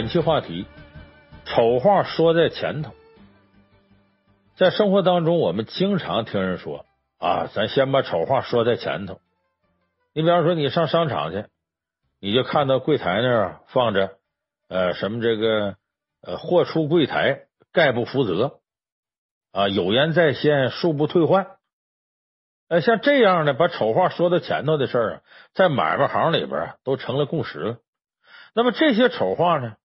本期话题：丑话说在前头。在生活当中，我们经常听人说啊，咱先把丑话说在前头。你比方说，你上商场去，你就看到柜台那儿放着呃什么这个呃货出柜台，概不负责啊，有言在先，恕不退换。呃，像这样的把丑话说在前头的事儿啊，在买卖行里边都成了共识了。那么这些丑话呢，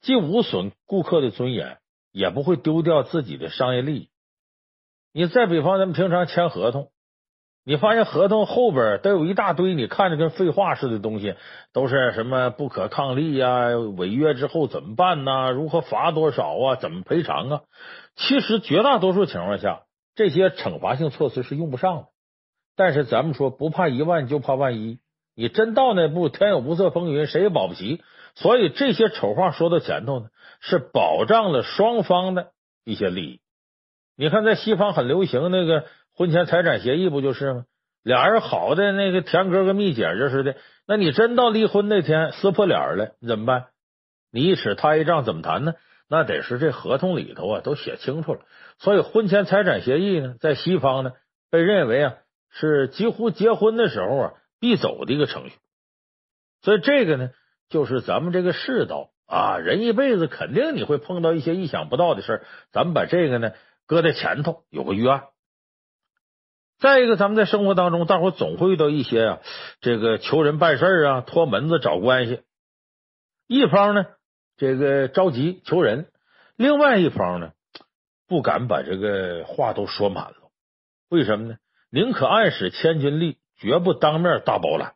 既无损顾客的尊严，也不会丢掉自己的商业利益。你再比方，咱们平常签合同，你发现合同后边都有一大堆你看着跟废话似的东西，都是什么不可抗力呀、违约之后怎么办呐、如何罚多少啊、怎么赔偿啊？其实绝大多数情况下，这些惩罚性措施是用不上的。但是咱们说不怕一万，就怕万一，你真到那步，天有不测风云，谁也保不齐。所以这些丑话说到前头呢，是保障了双方的一些利益。你看，在西方很流行那个婚前财产协议，不就是吗？俩人好的那个甜哥哥蜜姐姐似的。那你真到离婚那天撕破脸了，你怎么办？你一尺他一丈，怎么谈呢？那得是这合同里头啊都写清楚了。所以婚前财产协议呢，在西方呢被认为啊是几乎结婚的时候啊必走的一个程序。所以这个呢。就是咱们这个世道啊，人一辈子肯定你会碰到一些意想不到的事儿，咱们把这个呢搁在前头，有个预案。再一个，咱们在生活当中，大伙总会遇到一些啊，这个求人办事啊，托门子找关系。一方呢，这个着急求人；另外一方呢，不敢把这个话都说满了。为什么呢？宁可暗使千斤力，绝不当面大包揽。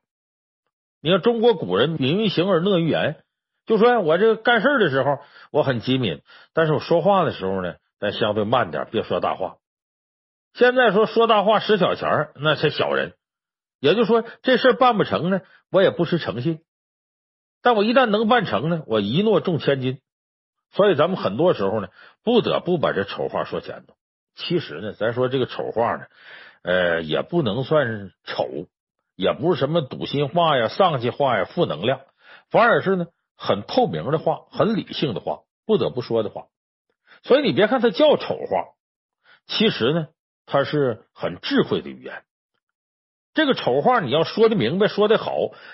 你看中国古人敏于行而讷于言，就说我这个干事的时候我很机敏，但是我说话的时候呢，咱相对慢点，别说大话。现在说说大话使小钱，那才小人。也就说，这事办不成呢，我也不失诚信；但我一旦能办成呢，我一诺重千金。所以咱们很多时候呢，不得不把这丑话说前头。其实呢，咱说这个丑话呢，呃，也不能算丑。也不是什么堵心话呀、丧气话呀、负能量，反而是呢很透明的话、很理性的话、不得不说的话。所以你别看它叫丑话，其实呢它是很智慧的语言。这个丑话你要说的明白、说的好，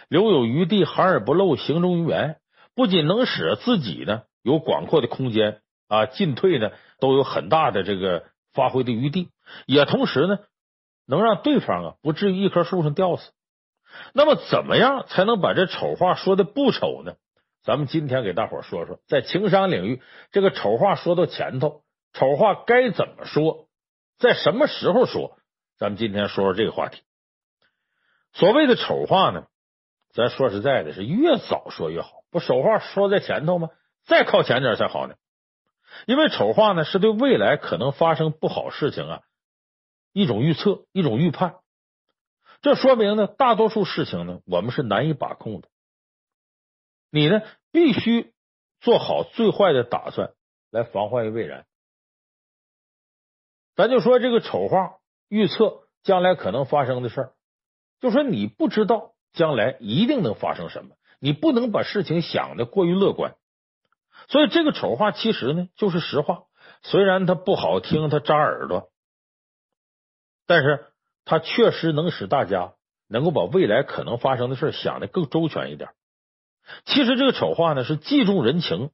留有余地、含而不露、行中于言，不仅能使自己呢有广阔的空间啊，进退呢都有很大的这个发挥的余地，也同时呢。能让对方啊不至于一棵树上吊死。那么，怎么样才能把这丑话说的不丑呢？咱们今天给大伙说说，在情商领域，这个丑话说到前头，丑话该怎么说，在什么时候说？咱们今天说说这个话题。所谓的丑话呢，咱说实在的，是越早说越好。不，丑话说在前头吗？再靠前点才好呢。因为丑话呢，是对未来可能发生不好事情啊。一种预测，一种预判，这说明呢，大多数事情呢，我们是难以把控的。你呢，必须做好最坏的打算，来防患于未然。咱就说这个丑话预测将来可能发生的事儿，就说你不知道将来一定能发生什么，你不能把事情想的过于乐观。所以这个丑话其实呢，就是实话，虽然它不好听，它扎耳朵。但是它确实能使大家能够把未来可能发生的事想得更周全一点。其实这个丑话呢，是既重人情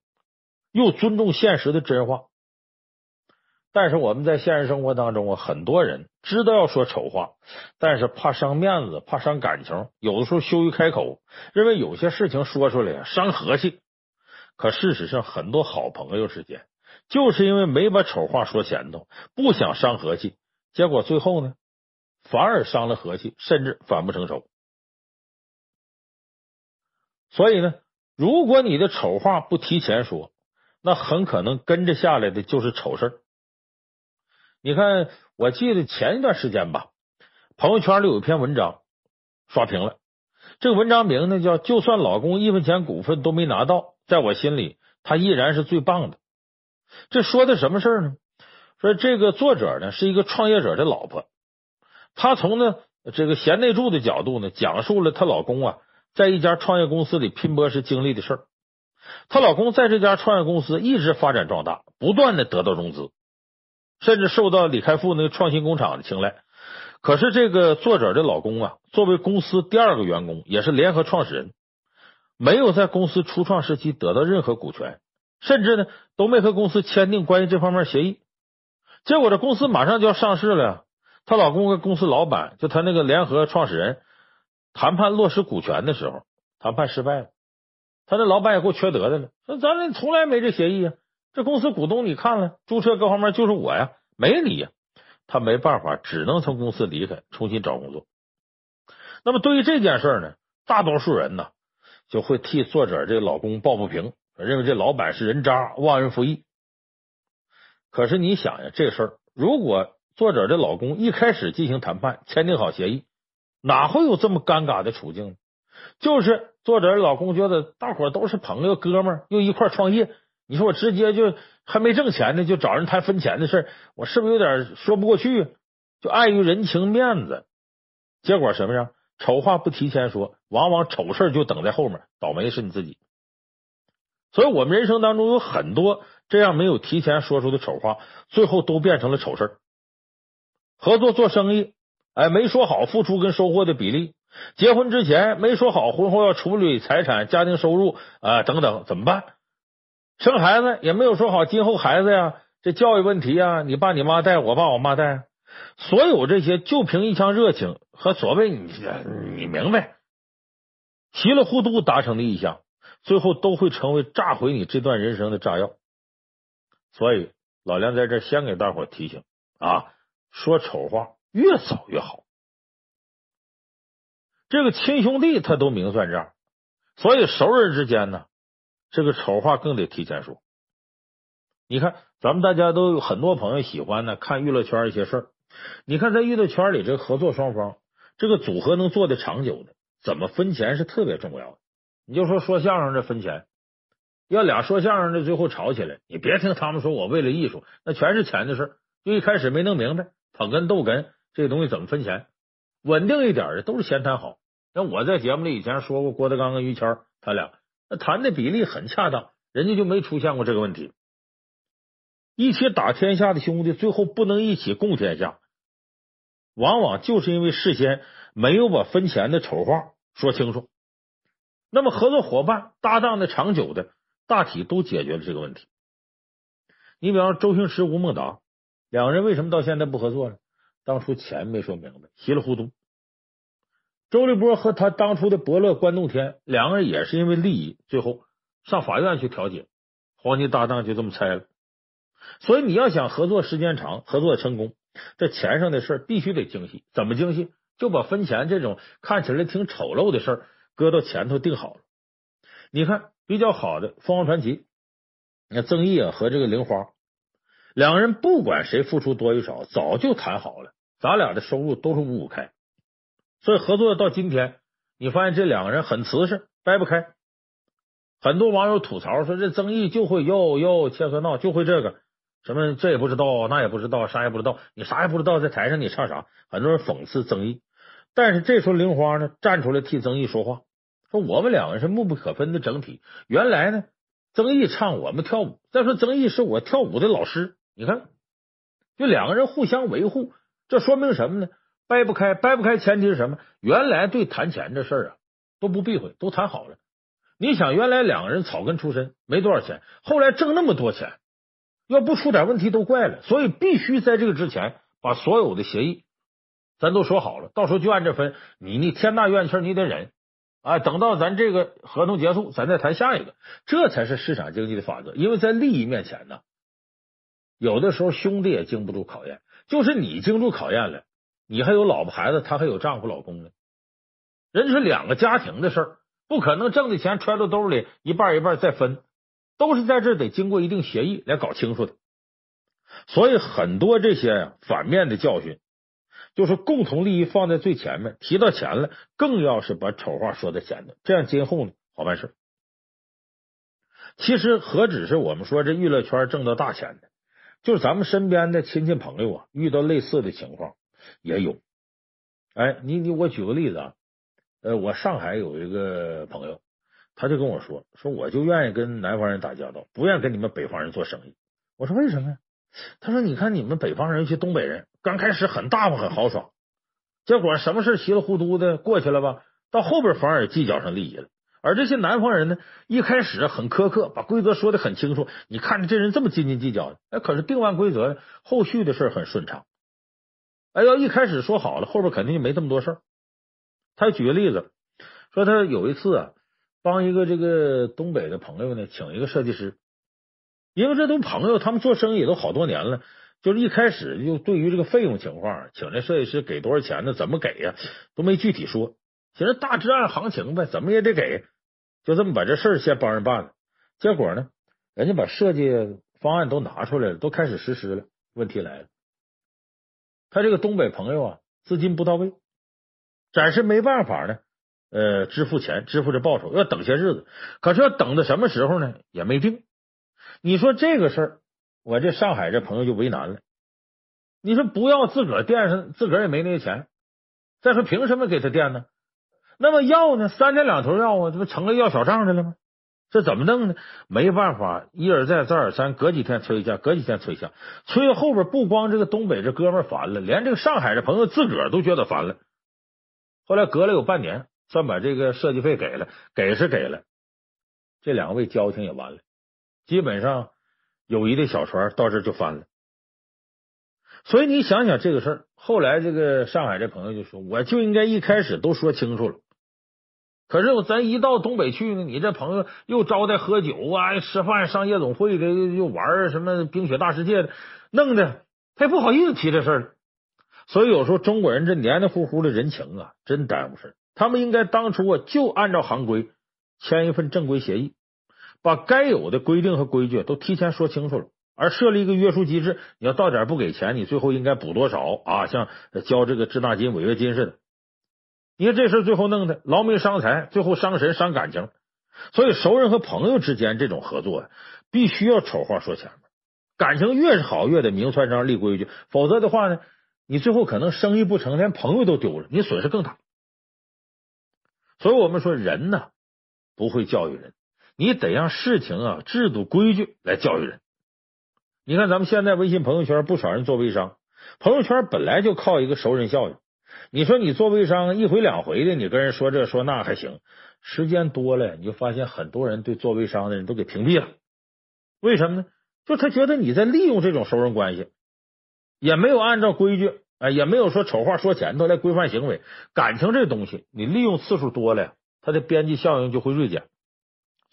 又尊重现实的真话。但是我们在现实生活当中啊，很多人知道要说丑话，但是怕伤面子，怕伤感情，有的时候羞于开口，认为有些事情说出来伤和气。可事实上，很多好朋友之间就是因为没把丑话说前头，不想伤和气。结果最后呢，反而伤了和气，甚至反目成仇。所以呢，如果你的丑话不提前说，那很可能跟着下来的就是丑事。你看，我记得前一段时间吧，朋友圈里有一篇文章刷屏了。这个文章名呢叫“就算老公一分钱股份都没拿到，在我心里他依然是最棒的”。这说的什么事呢？说这个作者呢是一个创业者的老婆，她从呢这个贤内助的角度呢讲述了她老公啊在一家创业公司里拼搏时经历的事儿。她老公在这家创业公司一直发展壮大，不断的得到融资，甚至受到李开复那个创新工厂的青睐。可是这个作者的老公啊，作为公司第二个员工，也是联合创始人，没有在公司初创时期得到任何股权，甚至呢都没和公司签订关于这方面协议。结果这公司马上就要上市了，她老公跟公司老板，就他那个联合创始人谈判落实股权的时候，谈判失败了。他那老板也够缺德的了，说咱们从来没这协议啊，这公司股东你看了，注册各方面就是我呀，没你呀。他没办法，只能从公司离开，重新找工作。那么对于这件事呢，大多数人呢就会替作者这个老公抱不平，认为这老板是人渣，忘恩负义。可是你想呀，这事儿如果作者的老公一开始进行谈判，签订好协议，哪会有这么尴尬的处境呢？就是作者的老公觉得大伙都是朋友哥们儿，又一块创业。你说我直接就还没挣钱呢，就找人谈分钱的事儿，我是不是有点说不过去？就碍于人情面子，结果什么呀？丑话不提前说，往往丑事就等在后面，倒霉是你自己。所以，我们人生当中有很多这样没有提前说出的丑话，最后都变成了丑事。合作做生意，哎，没说好付出跟收获的比例；结婚之前没说好婚后要处理财产、家庭收入啊等等，怎么办？生孩子也没有说好，今后孩子呀，这教育问题呀，你爸你妈带，我爸我妈带，所有这些就凭一腔热情和所谓你你明白，稀里糊涂达成的意向，最后都会成为炸毁你这段人生的炸药。所以老梁在这先给大伙提醒啊，说丑话越早越好。这个亲兄弟他都明算账，所以熟人之间呢。这个丑话更得提前说。你看，咱们大家都有很多朋友喜欢呢，看娱乐圈一些事儿。你看，在娱乐圈里，这合作双方，这个组合能做的长久的，怎么分钱是特别重要的。你就说说相声这分钱，要俩说相声的最后吵起来，你别听他们说我为了艺术，那全是钱的事儿。就一开始没弄明白，捧哏逗哏这个东西怎么分钱，稳定一点的都是闲谈好。那我在节目里以前说过，郭德纲跟于谦他俩。那谈的比例很恰当，人家就没出现过这个问题。一起打天下的兄弟，最后不能一起共天下，往往就是因为事先没有把分钱的丑话说清楚。那么合作伙伴搭档的长久的，大体都解决了这个问题。你比方周星驰、吴孟达两个人为什么到现在不合作呢？当初钱没说明白，稀里糊涂。周立波和他当初的伯乐关栋天两个人也是因为利益，最后上法院去调解，黄金搭档就这么拆了。所以你要想合作时间长，合作成功，这钱上的事必须得精细。怎么精细？就把分钱这种看起来挺丑陋的事搁到前头定好了。你看比较好的凤凰传奇，那曾毅啊和这个玲花两个人，不管谁付出多与少，早就谈好了，咱俩的收入都是五五开。所以合作到今天，你发现这两个人很瓷实，掰不开。很多网友吐槽说，这曾毅就会哟哟切和闹，就会这个什么这也不知道，那也不知道，啥也不知道。你啥也不知道，在台上你唱啥？很多人讽刺曾毅，但是这时候玲花呢站出来替曾毅说话，说我们两个人是密不可分的整体。原来呢，曾毅唱，我们跳舞。再说曾毅是我跳舞的老师，你看，就两个人互相维护，这说明什么呢？掰不开，掰不开，前提是什么？原来对谈钱这事儿啊，都不避讳，都谈好了。你想，原来两个人草根出身，没多少钱，后来挣那么多钱，要不出点问题都怪了。所以必须在这个之前，把所有的协议咱都说好了，到时候就按这分。你你天大怨气你得忍啊，等到咱这个合同结束，咱再谈下一个，这才是市场经济的法则。因为在利益面前呢，有的时候兄弟也经不住考验，就是你经住考验了。你还有老婆孩子，他还有丈夫老公呢，人家是两个家庭的事儿，不可能挣的钱揣到兜里一半一半再分，都是在这得经过一定协议来搞清楚的。所以很多这些反面的教训，就是共同利益放在最前面，提到钱了，更要是把丑话说在前头，这样今后呢好办事。其实何止是我们说这娱乐圈挣到大钱的，就是咱们身边的亲戚朋友啊，遇到类似的情况。也有，哎，你你我举个例子啊，呃，我上海有一个朋友，他就跟我说说，我就愿意跟南方人打交道，不愿意跟你们北方人做生意。我说为什么呀？他说你看你们北方人，尤其东北人，刚开始很大方很豪爽，结果什么事稀里糊涂的过去了吧，到后边反而计较上利益了。而这些南方人呢，一开始很苛刻，把规则说的很清楚。你看着这人这么斤斤计较的，哎，可是定完规则，后续的事很顺畅。哎，要一开始说好了，后边肯定就没这么多事儿。他举个例子，说他有一次啊，帮一个这个东北的朋友呢，请一个设计师，因为这都朋友，他们做生意也都好多年了，就是一开始就对于这个费用情况，请这设计师给多少钱呢？怎么给呀？都没具体说，其实大致按行情呗，怎么也得给，就这么把这事儿先帮人办了。结果呢，人家把设计方案都拿出来了，都开始实施了。问题来了。他这个东北朋友啊，资金不到位，暂时没办法呢，呃，支付钱，支付这报酬，要等些日子。可是要等到什么时候呢？也没定。你说这个事儿，我这上海这朋友就为难了。你说不要自个垫上，自个儿也没那个钱。再说凭什么给他垫呢？那么要呢？三天两头要啊，这不成了要小账的了吗？这怎么弄呢？没办法，一而再，再而三，隔几天催一下，隔几天催一下，催到后边不光这个东北这哥们烦了，连这个上海这朋友自个儿都觉得烦了。后来隔了有半年，算把这个设计费给了，给是给了，这两位交情也完了，基本上友谊的小船到这就翻了。所以你想想这个事儿，后来这个上海这朋友就说：“我就应该一开始都说清楚了。”可是我咱一到东北去呢，你这朋友又招待喝酒啊、吃饭、上夜总会的，又玩什么冰雪大世界的，弄的他也不好意思提这事儿。所以有时候中国人这黏黏糊糊的人情啊，真耽误事。他们应该当初啊，就按照行规签一份正规协议，把该有的规定和规矩都提前说清楚了，而设立一个约束机制。你要到点不给钱，你最后应该补多少啊？像交这个滞纳金、违约金似的。你看这事最后弄的劳民伤财，最后伤神伤感情，所以熟人和朋友之间这种合作呀，必须要丑话说前面，感情越是好，越得明算账立规矩，否则的话呢，你最后可能生意不成，连朋友都丢了，你损失更大。所以我们说人呢，不会教育人，你得让事情啊制度规矩来教育人。你看咱们现在微信朋友圈不少人做微商，朋友圈本来就靠一个熟人效应。你说你做微商一回两回的，你跟人说这说那还行，时间多了，你就发现很多人对做微商的人都给屏蔽了。为什么呢？就他觉得你在利用这种熟人关系，也没有按照规矩，哎，也没有说丑话说前头来规范行为。感情这东西，你利用次数多了，它的边际效应就会锐减，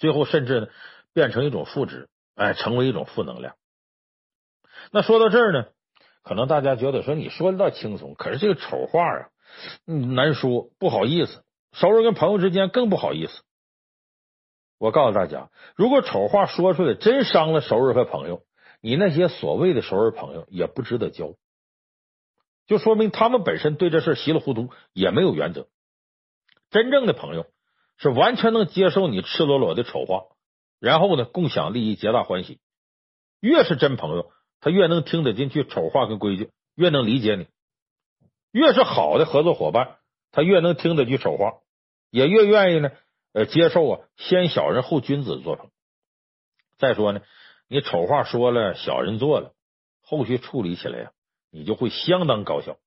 最后甚至呢变成一种负值，哎，成为一种负能量。那说到这儿呢？可能大家觉得说你说的倒轻松，可是这个丑话啊，难说，不好意思。熟人跟朋友之间更不好意思。我告诉大家，如果丑话说出来真伤了熟人和朋友，你那些所谓的熟人朋友也不值得交，就说明他们本身对这事稀里糊涂，也没有原则。真正的朋友是完全能接受你赤裸裸的丑话，然后呢，共享利益，皆大欢喜。越是真朋友。他越能听得进去丑话跟规矩，越能理解你；越是好的合作伙伴，他越能听得进去丑话，也越愿意呢呃接受啊先小人后君子的作风。再说呢，你丑话说了，小人做了，后续处理起来呀，你就会相当高效。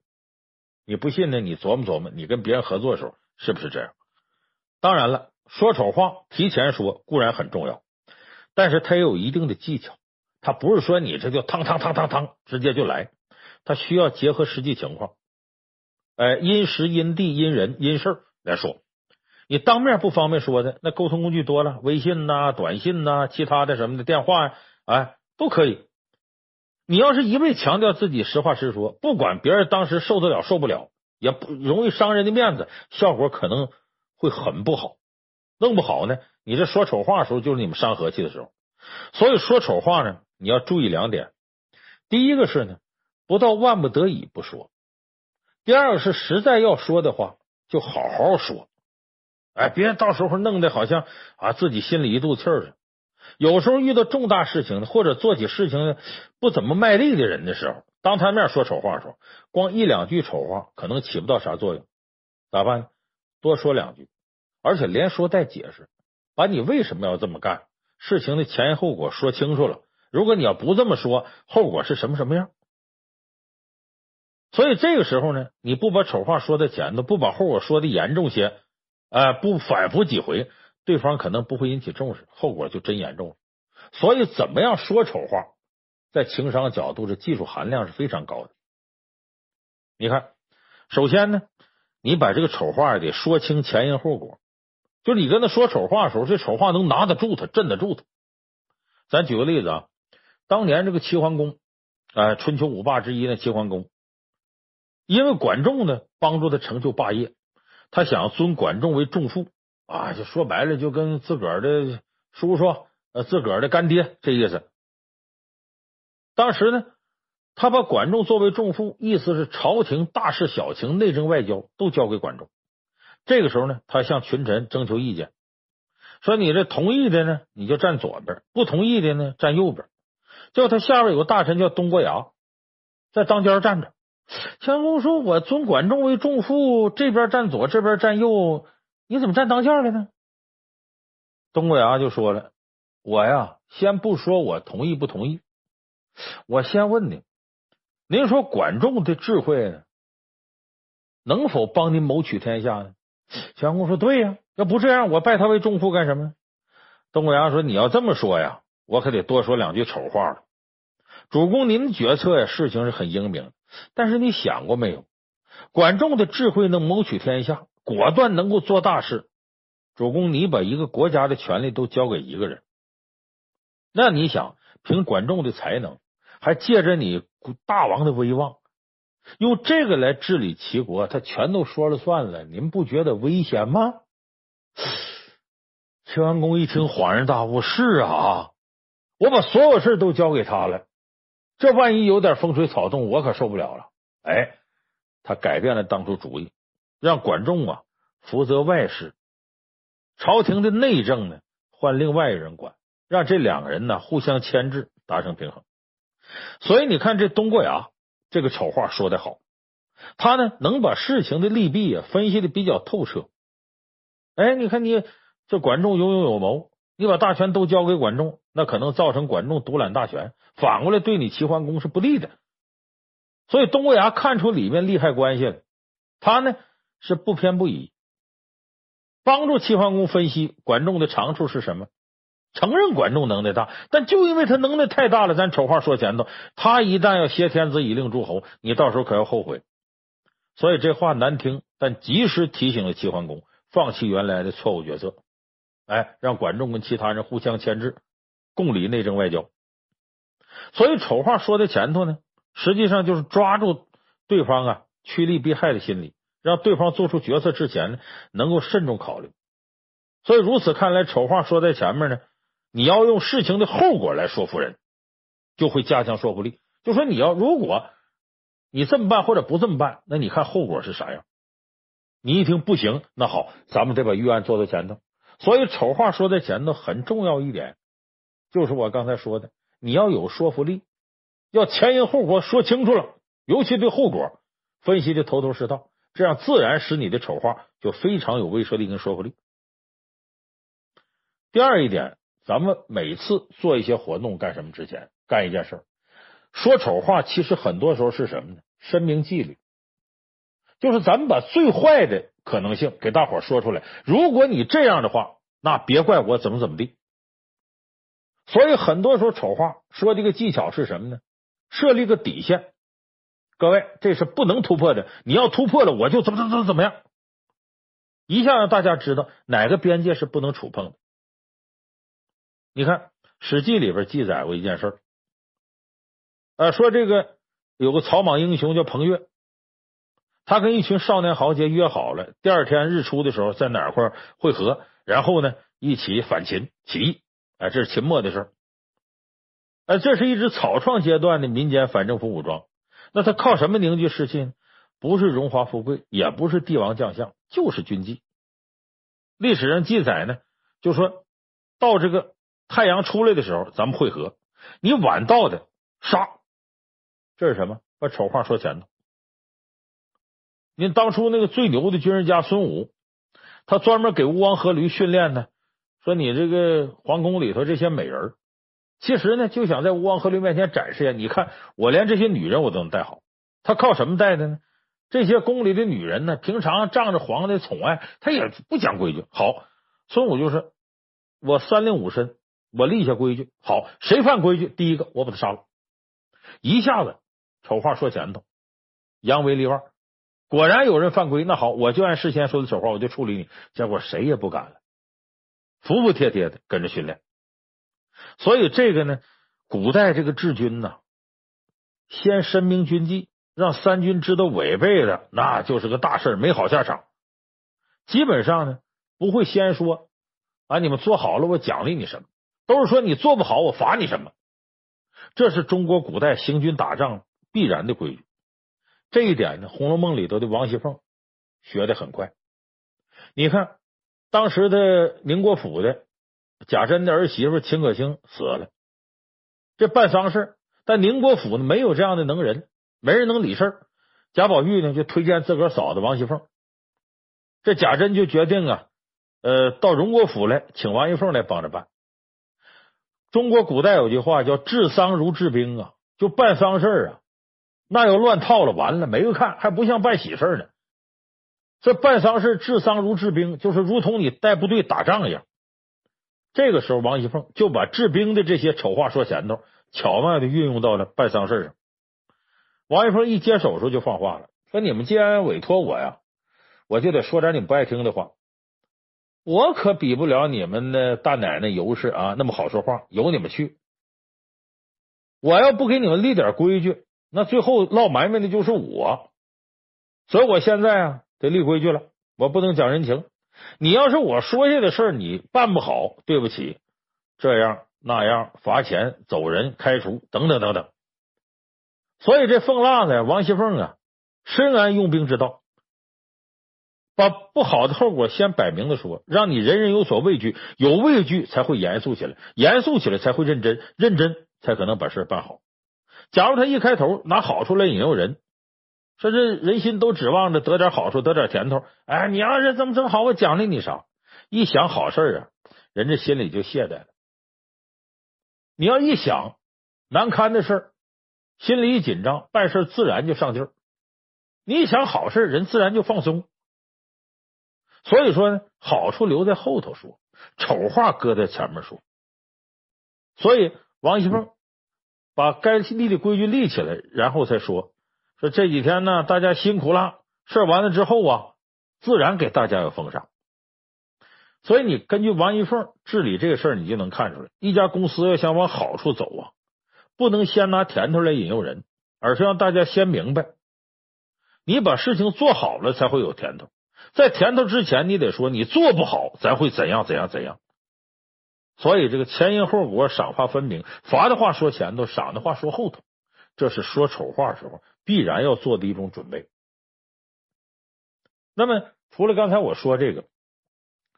你不信呢？你琢磨琢磨，你跟别人合作的时候是不是这样？当然了，说丑话提前说固然很重要，但是它也有一定的技巧。他不是说你这就汤汤汤汤汤直接就来，他需要结合实际情况，哎，因时因地因人因事来说。你当面不方便说的，那沟通工具多了，微信呐、短信呐、其他的什么的电话呀，哎，都可以。你要是一味强调自己实话实说，不管别人当时受得了受不了，也不容易伤人的面子，效果可能会很不好。弄不好呢，你这说丑话的时候，就是你们伤和气的时候。所以说丑话呢。你要注意两点，第一个是呢，不到万不得已不说；第二个是实在要说的话，就好好说。哎，别到时候弄得好像啊自己心里一肚子气儿似的。有时候遇到重大事情或者做起事情不怎么卖力的人的时候，当他面说丑话的时候，光一两句丑话可能起不到啥作用。咋办呢？多说两句，而且连说带解释，把你为什么要这么干，事情的前因后果说清楚了。如果你要不这么说，后果是什么什么样？所以这个时候呢，你不把丑话说在前头，不把后果说的严重些，呃，不反复几回，对方可能不会引起重视，后果就真严重了。所以，怎么样说丑话，在情商角度，这技术含量是非常高的。你看，首先呢，你把这个丑话得说清前因后果，就是你跟他说丑话的时候，这丑话能拿得住他，镇得住他。咱举个例子啊，当年这个齐桓公，呃，春秋五霸之一的齐桓公。因为管仲呢帮助他成就霸业，他想尊管仲为仲父啊，就说白了就跟自个儿的叔叔呃自个儿的干爹这意思。当时呢，他把管仲作为重父，意思是朝廷大事小情、内政外交都交给管仲。这个时候呢，他向群臣征求意见，说你这同意的呢，你就站左边；不同意的呢，站右边。叫他下边有个大臣叫东郭牙，在当间站着。齐桓公说：“我尊管仲为重父，这边站左，这边站右，你怎么站当间了呢？”东郭牙就说了：“我呀，先不说我同意不同意，我先问你，您说管仲的智慧，能否帮您谋取天下呢？”齐桓公说：“对呀，要不这样，我拜他为仲父干什么呢？”东郭牙说：“你要这么说呀，我可得多说两句丑话了。主公，您的决策呀，事情是很英明。”但是你想过没有？管仲的智慧能谋取天下，果断能够做大事。主公，你把一个国家的权力都交给一个人，那你想凭管仲的才能，还借着你大王的威望，用这个来治理齐国，他全都说了算了，您不觉得危险吗？齐桓公一听，恍然大悟：是啊，我把所有事都交给他了。这万一有点风吹草动，我可受不了了。哎，他改变了当初主意，让管仲啊负责外事，朝廷的内政呢换另外一人管，让这两个人呢互相牵制，达成平衡。所以你看，这东郭牙这个丑话说的好，他呢能把事情的利弊啊分析的比较透彻。哎，你看你这管仲有勇有谋。你把大权都交给管仲，那可能造成管仲独揽大权，反过来对你齐桓公是不利的。所以东郭牙看出里面利害关系了，他呢是不偏不倚，帮助齐桓公分析管仲的长处是什么，承认管仲能耐大，但就因为他能耐太大了，咱丑话说前头，他一旦要挟天子以令诸侯，你到时候可要后悔。所以这话难听，但及时提醒了齐桓公放弃原来的错误决策。哎，让管仲跟其他人互相牵制，共理内政外交。所以丑话说在前头呢，实际上就是抓住对方啊趋利避害的心理，让对方做出决策之前呢能够慎重考虑。所以如此看来，丑话说在前面呢，你要用事情的后果来说服人，就会加强说服力。就说你要如果你这么办或者不这么办，那你看后果是啥样？你一听不行，那好，咱们得把预案做到前头。所以丑话说在前头很重要一点，就是我刚才说的，你要有说服力，要前因后果说清楚了，尤其对后果分析的头头是道，这样自然使你的丑话就非常有威慑力跟说服力。第二一点，咱们每次做一些活动干什么之前，干一件事，说丑话，其实很多时候是什么呢？申明纪律，就是咱们把最坏的。可能性给大伙说出来。如果你这样的话，那别怪我怎么怎么地。所以很多时候丑话说这个技巧是什么呢？设立个底线，各位，这是不能突破的。你要突破了，我就怎么怎么怎么样，一下让大家知道哪个边界是不能触碰的。你看《史记》里边记载过一件事儿，呃，说这个有个草莽英雄叫彭越。他跟一群少年豪杰约好了，第二天日出的时候在哪块会合，然后呢一起反秦起义。哎，这是秦末的事儿。哎，这是一支草创阶段的民间反政府武装。那他靠什么凝聚士气呢？不是荣华富贵，也不是帝王将相，就是军纪。历史上记载呢，就说到这个太阳出来的时候，咱们会合。你晚到的杀。这是什么？把丑话说前头。您当初那个最牛的军事家孙武，他专门给吴王阖闾训练呢，说你这个皇宫里头这些美人，其实呢就想在吴王阖闾面前展示一下，你看我连这些女人我都能带好。他靠什么带的呢？这些宫里的女人呢，平常仗着皇帝的宠爱，他也不讲规矩。好，孙武就是我三令五申，我立下规矩。好，谁犯规矩，第一个我把他杀了。一下子丑话说前头，扬威立万。果然有人犯规，那好，我就按事先说的丑话，我就处理你。结果谁也不敢了，服服帖帖的跟着训练。所以这个呢，古代这个治军呢，先申明军纪。让三军知道违背的，那就是个大事，没好下场。基本上呢，不会先说啊，你们做好了，我奖励你什么，都是说你做不好，我罚你什么。这是中国古代行军打仗必然的规矩。这一点呢，《红楼梦》里头的王熙凤学的很快。你看，当时的宁国府的贾珍的儿媳妇秦可卿死了，这办丧事，但宁国府呢没有这样的能人。没人能理事儿，贾宝玉呢就推荐自个儿嫂子王熙凤，这贾珍就决定啊，呃，到荣国府来请王熙凤来帮着办。中国古代有句话叫“治丧如治兵”啊，就办丧事啊，那要乱套了，完了没人看，还不像办喜事呢。这办丧事治丧如治兵，就是如同你带部队打仗一样。这个时候，王熙凤就把治兵的这些丑话说前头，巧妙的运用到了办丧事上。王熙凤一接手时候就放话了，说：“你们既然委托我呀，我就得说点你们不爱听的话。我可比不了你们的大奶奶尤氏啊，那么好说话，由你们去。我要不给你们立点规矩，那最后落埋怨的就是我。所以我现在啊，得立规矩了，我不能讲人情。你要是我说下的事儿，你办不好，对不起，这样那样，罚钱、走人、开除等等等等。”所以这凤辣子王熙凤啊，深谙用兵之道，把不好的后果先摆明的说，让你人人有所畏惧，有畏惧才会严肃起来，严肃起来才会认真，认真才可能把事办好。假如他一开头拿好处来引诱人，说这人心都指望着得点好处，得点甜头，哎，你要是这么这么好，我奖励你啥？一想好事啊，人家心里就懈怠了。你要一想难堪的事心里一紧张，办事自然就上劲儿。你想好事，人自然就放松。所以说呢，好处留在后头说，丑话搁在前面说。所以王熙凤把该立的规矩立起来，然后再说说这几天呢，大家辛苦了。事完了之后啊，自然给大家有封赏。所以你根据王熙凤治理这个事儿，你就能看出来，一家公司要想往好处走啊。不能先拿甜头来引诱人，而是让大家先明白，你把事情做好了才会有甜头。在甜头之前，你得说你做不好咱会怎样怎样怎样。所以这个前因后果、赏罚分明，罚的话说前头，赏的话说后头，这是说丑话时候必然要做的一种准备。那么，除了刚才我说这个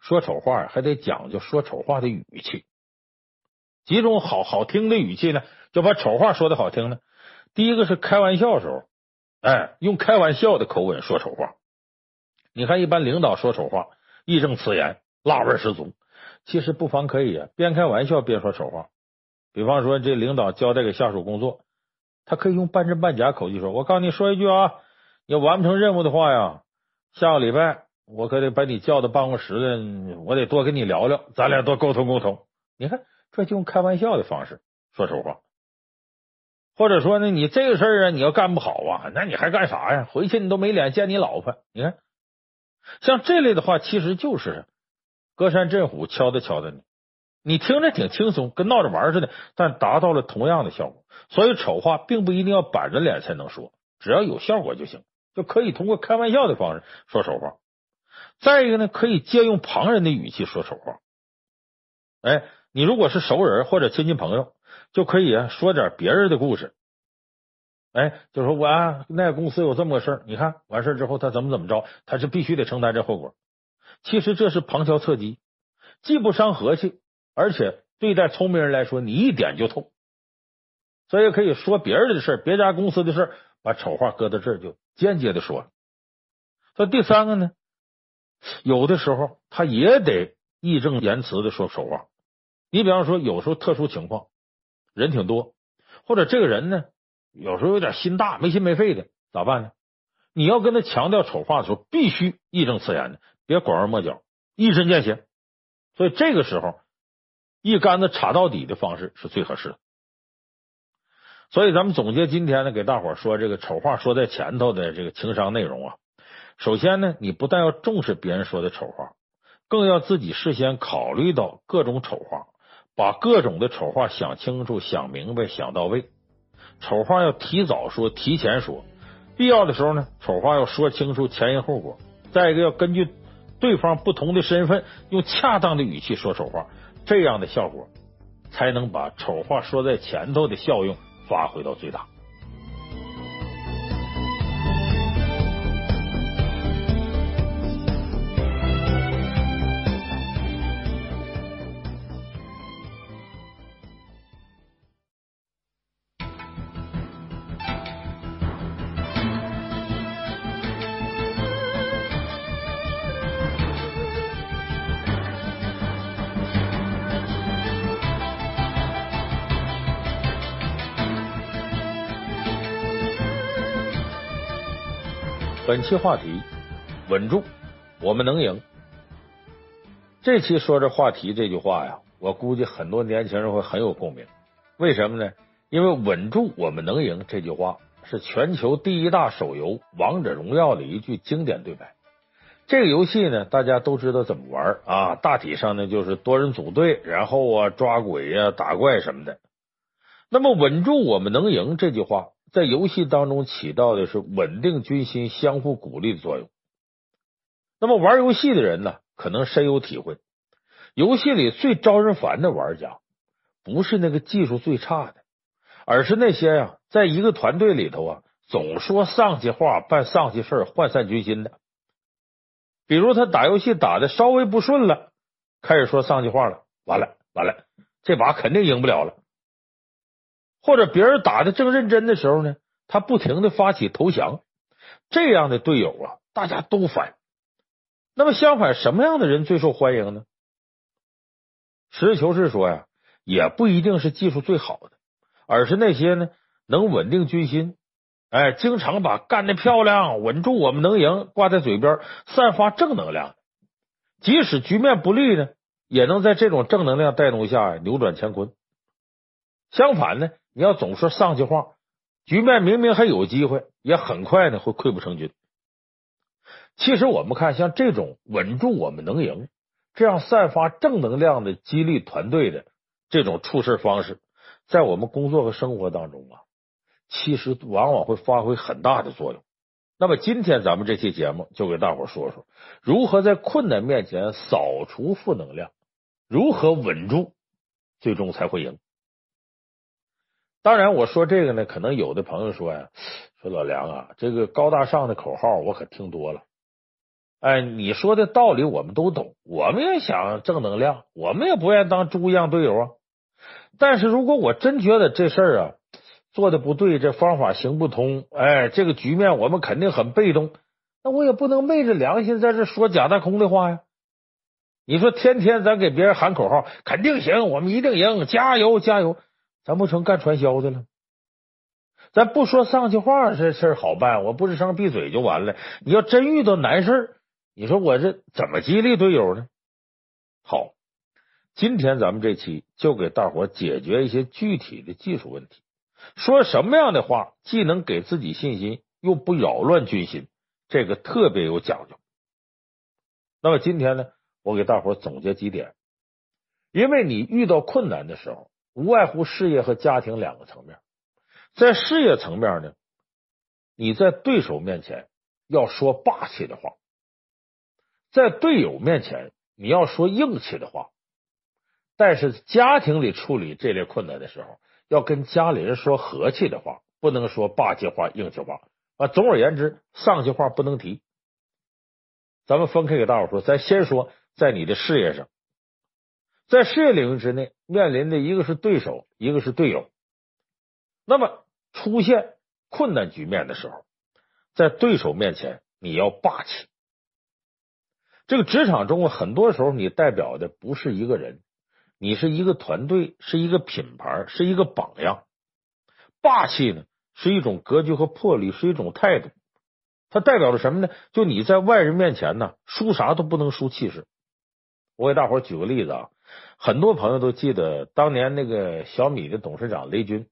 说丑话，还得讲究说丑话的语气，几种好好听的语气呢？就把丑话说的好听呢。第一个是开玩笑的时候，哎，用开玩笑的口吻说丑话。你看，一般领导说丑话，义正辞严，辣味十足。其实不妨可以啊，边开玩笑边说丑话。比方说，这领导交代给下属工作，他可以用半真半假口气说：“我告诉你说一句啊，你要完不成任务的话呀，下个礼拜我可得把你叫到办公室来，我得多跟你聊聊，咱俩多沟通沟通。”你看，这就用开玩笑的方式说丑话。或者说呢，你这个事儿啊，你要干不好啊，那你还干啥呀？回去你都没脸见你老婆。你看，像这类的话，其实就是隔山震虎，敲打敲打你。你听着挺轻松，跟闹着玩似的，但达到了同样的效果。所以丑话并不一定要板着脸才能说，只要有效果就行，就可以通过开玩笑的方式说丑话。再一个呢，可以借用旁人的语气说丑话。哎，你如果是熟人或者亲戚朋友。就可以，说点别人的故事，哎，就说我啊，那个公司有这么个事儿，你看完事之后他怎么怎么着，他是必须得承担这后果。其实这是旁敲侧击，既不伤和气，而且对待聪明人来说，你一点就透。所以可以说别人的事儿，别家公司的事儿，把丑话搁到这儿就间接的说了。那第三个呢，有的时候他也得义正言辞的说丑话。你比方说，有时候特殊情况，人挺多，或者这个人呢，有时候有点心大，没心没肺的，咋办呢？你要跟他强调丑话的时候，必须义正辞严的，别拐弯抹角，一针见血。所以这个时候，一竿子插到底的方式是最合适的。所以咱们总结今天呢，给大伙说这个丑话说在前头的这个情商内容啊。首先呢，你不但要重视别人说的丑话，更要自己事先考虑到各种丑话。把各种的丑话想清楚、想明白、想到位。丑话要提早说、提前说，必要的时候呢，丑话要说清楚前因后果。再一个，要根据对方不同的身份，用恰当的语气说丑话，这样的效果才能把丑话说在前头的效用发挥到最大。本期话题，稳住，我们能赢。这期说这话题这句话呀，我估计很多年轻人会很有共鸣。为什么呢？因为“稳住，我们能赢”这句话是全球第一大手游《王者荣耀》的一句经典对白。这个游戏呢，大家都知道怎么玩啊，大体上呢就是多人组队，然后啊抓鬼呀、打怪什么的。那么“稳住，我们能赢”这句话。在游戏当中起到的是稳定军心、相互鼓励的作用。那么玩游戏的人呢，可能深有体会。游戏里最招人烦的玩家，不是那个技术最差的，而是那些呀，在一个团队里头啊，总说丧气话、办丧气事涣散军心的。比如他打游戏打的稍微不顺了，开始说丧气话了，完了完了，这把肯定赢不了了。或者别人打的正认真的时候呢，他不停的发起投降，这样的队友啊，大家都烦。那么相反，什么样的人最受欢迎呢？实事求是说呀，也不一定是技术最好的，而是那些呢能稳定军心，哎，经常把干得漂亮、稳住、我们能赢挂在嘴边，散发正能量，即使局面不利呢，也能在这种正能量带动下扭转乾坤。相反呢？你要总说丧气话，局面明明还有机会，也很快呢会溃不成军。其实我们看，像这种稳住我们能赢，这样散发正能量的激励团队的这种处事方式，在我们工作和生活当中啊，其实往往会发挥很大的作用。那么今天咱们这期节目就给大伙说说，如何在困难面前扫除负能量，如何稳住，最终才会赢。当然，我说这个呢，可能有的朋友说呀，说老梁啊，这个高大上的口号我可听多了。哎，你说的道理我们都懂，我们也想正能量，我们也不愿意当猪一样队友啊。但是如果我真觉得这事儿啊做的不对，这方法行不通，哎，这个局面我们肯定很被动，那我也不能昧着良心在这说假大空的话呀。你说天天咱给别人喊口号，肯定行，我们一定赢，加油加油。咱不成干传销的了？咱不说丧气话，这事儿好办，我不吱声闭嘴就完了。你要真遇到难事你说我这怎么激励队友呢？好，今天咱们这期就给大伙解决一些具体的技术问题，说什么样的话既能给自己信心，又不扰乱军心，这个特别有讲究。那么今天呢，我给大伙总结几点，因为你遇到困难的时候。无外乎事业和家庭两个层面，在事业层面呢，你在对手面前要说霸气的话，在队友面前你要说硬气的话，但是家庭里处理这类困难的时候，要跟家里人说和气的话，不能说霸气话、硬气话啊。总而言之，丧气话不能提。咱们分开给大伙说，咱先说在你的事业上。在事业领域之内，面临的一个是对手，一个是队友。那么出现困难局面的时候，在对手面前你要霸气，这个职场中，很多时候你代表的不是一个人，你是一个团队，是一个品牌，是一个榜样。霸气呢，是一种格局和魄力，是一种态度。它代表了什么呢？就你在外人面前呢，输啥都不能输气势。我给大伙举个例子啊，很多朋友都记得当年那个小米的董事长雷军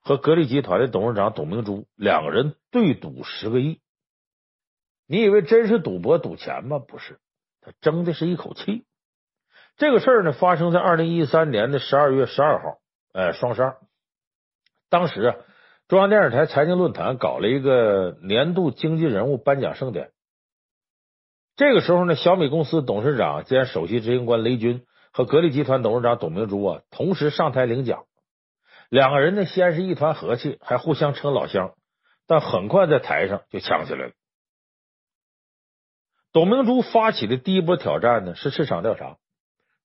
和格力集团的董事长董明珠两个人对赌十个亿。你以为真是赌博赌钱吗？不是，他争的是一口气。这个事儿呢，发生在二零一三年的十二月十二号，哎，双十二。当时啊，中央电视台财经论坛搞了一个年度经济人物颁奖盛典。这个时候呢，小米公司董事长兼首席执行官雷军和格力集团董事长董明珠啊，同时上台领奖。两个人呢，先是一团和气，还互相称老乡，但很快在台上就呛起来了。董明珠发起的第一波挑战呢，是市场调查。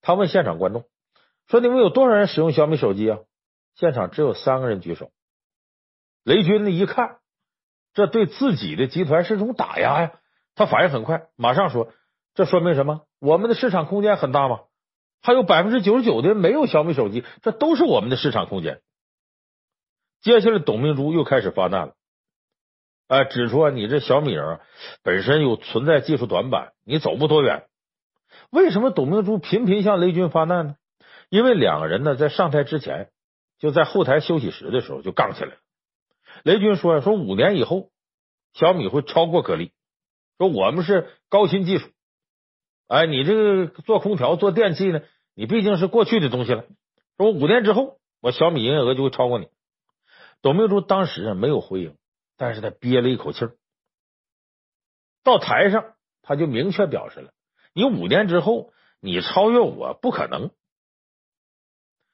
他问现场观众说：“你们有多少人使用小米手机啊？”现场只有三个人举手。雷军呢，一看，这对自己的集团是种打压呀。他反应很快，马上说：“这说明什么？我们的市场空间很大吗？还有百分之九十九的人没有小米手机，这都是我们的市场空间。”接下来，董明珠又开始发难了。哎，指出啊，你这小米人本身有存在技术短板，你走不多远。为什么董明珠频频向雷军发难呢？因为两个人呢，在上台之前就在后台休息室的时候就杠起来了。雷军说呀：“说五年以后，小米会超过格力。说我们是高新技术，哎，你这个做空调、做电器呢，你毕竟是过去的东西了。说五年之后，我小米营业额就会超过你。”董明珠当时啊没有回应。但是他憋了一口气，到台上他就明确表示了：你五年之后你超越我不可能。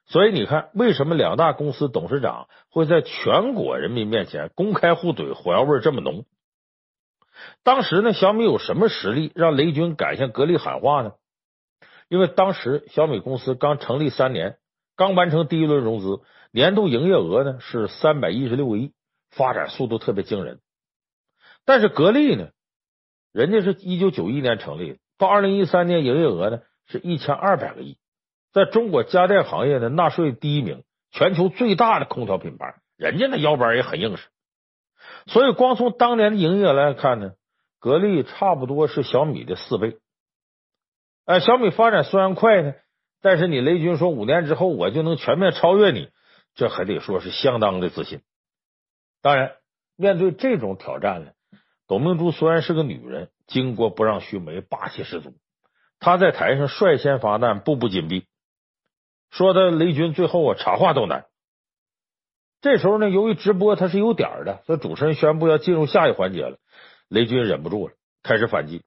所以你看，为什么两大公司董事长会在全国人民面前公开互怼，火药味这么浓？当时呢，小米有什么实力让雷军敢向格力喊话呢？因为当时小米公司刚成立三年，刚完成第一轮融资，年度营业额呢是三百一十六个亿。发展速度特别惊人，但是格力呢，人家是一九九一年成立，到二零一三年营业额呢是一千二百个亿，在中国家电行业的纳税第一名，全球最大的空调品牌，人家那腰板也很硬实，所以光从当年的营业额来看呢，格力差不多是小米的四倍。哎，小米发展虽然快呢，但是你雷军说五年之后我就能全面超越你，这还得说是相当的自信。当然，面对这种挑战呢，董明珠虽然是个女人，巾帼不让须眉，霸气十足。她在台上率先发难，步步紧逼，说的雷军最后啊插话都难。这时候呢，由于直播它是有点的，所以主持人宣布要进入下一环节了。雷军忍不住了，开始反击。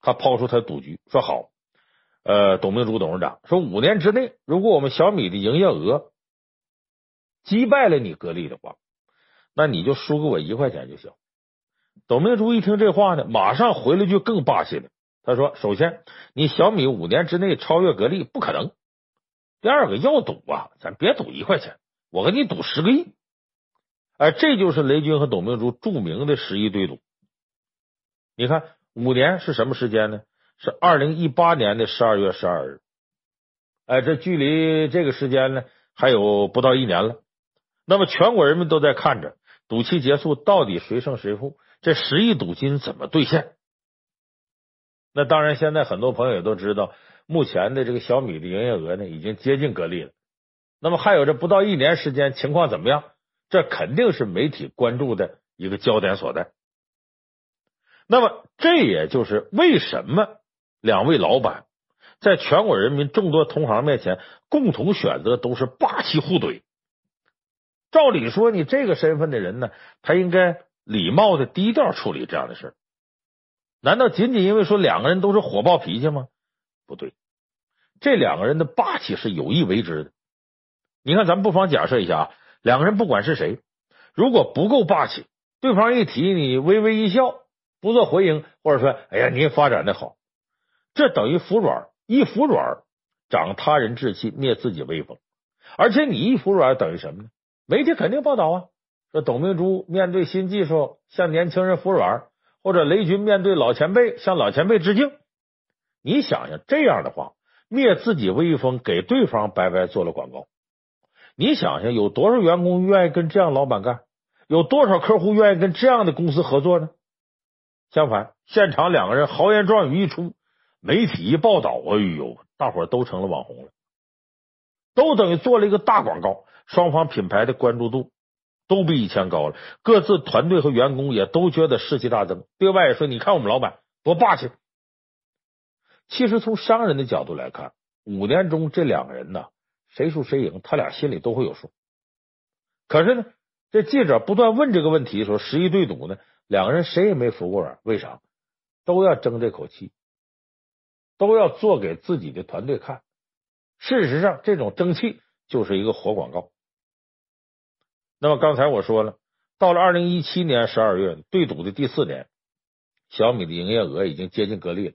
他抛出他赌局，说好，呃，董明珠董事长说，五年之内，如果我们小米的营业额击败了你格力的话。那你就输给我一块钱就行。董明珠一听这话呢，马上回了句更霸气的，他说：“首先，你小米五年之内超越格力不可能；第二个，要赌啊，咱别赌一块钱，我跟你赌十个亿。”哎，这就是雷军和董明珠著名的十亿对赌。你看，五年是什么时间呢？是二零一八年的十二月十二日。哎，这距离这个时间呢，还有不到一年了。那么，全国人民都在看着。赌期结束，到底谁胜谁负？这十亿赌金怎么兑现？那当然，现在很多朋友也都知道，目前的这个小米的营业额呢，已经接近格力了。那么还有这不到一年时间，情况怎么样？这肯定是媒体关注的一个焦点所在。那么，这也就是为什么两位老板在全国人民众多同行面前共同选择都是霸气互怼。照理说，你这个身份的人呢，他应该礼貌的低调处理这样的事。难道仅仅因为说两个人都是火爆脾气吗？不对，这两个人的霸气是有意为之的。你看，咱们不妨假设一下啊，两个人不管是谁，如果不够霸气，对方一提你微微一笑，不做回应，或者说哎呀，你发展的好，这等于服软，一服软长他人志气，灭自己威风。而且你一服软等于什么呢？媒体肯定报道啊，说董明珠面对新技术向年轻人服软，或者雷军面对老前辈向老前辈致敬。你想想这样的话，灭自己威风，给对方白白做了广告。你想想，有多少员工愿意跟这样老板干？有多少客户愿意跟这样的公司合作呢？相反，现场两个人豪言壮语一出，媒体一报道，哎呦，大伙都成了网红了，都等于做了一个大广告，双方品牌的关注度都比以前高了，各自团队和员工也都觉得士气大增。对外说：“你看我们老板多霸气。”其实从商人的角度来看，五年中这两个人呢，谁输谁赢，他俩心里都会有数。可是呢，这记者不断问这个问题的时候，十一对赌呢，两个人谁也没服过软。为啥？都要争这口气，都要做给自己的团队看。事实上，这种争气就是一个活广告。那么刚才我说了，到了二零一七年十二月，对赌的第四年，小米的营业额已经接近格力了。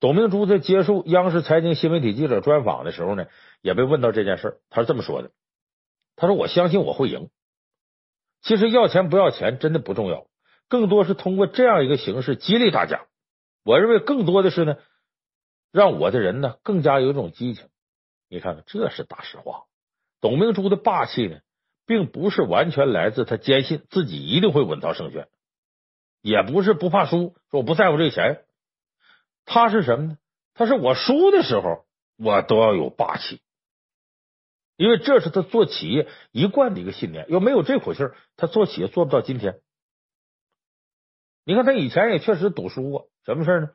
董明珠在接受央视财经新媒体记者专访的时候呢，也被问到这件事，他是这么说的：“他说我相信我会赢。其实要钱不要钱真的不重要，更多是通过这样一个形式激励大家。我认为更多的是呢，让我的人呢更加有一种激情。你看看，这是大实话。董明珠的霸气呢。”并不是完全来自他坚信自己一定会稳操胜券，也不是不怕输，说我不在乎这个钱。他是什么呢？他是我输的时候，我都要有霸气，因为这是他做企业一贯的一个信念。要没有这口气，他做企业做不到今天。你看他以前也确实赌输过，什么事呢？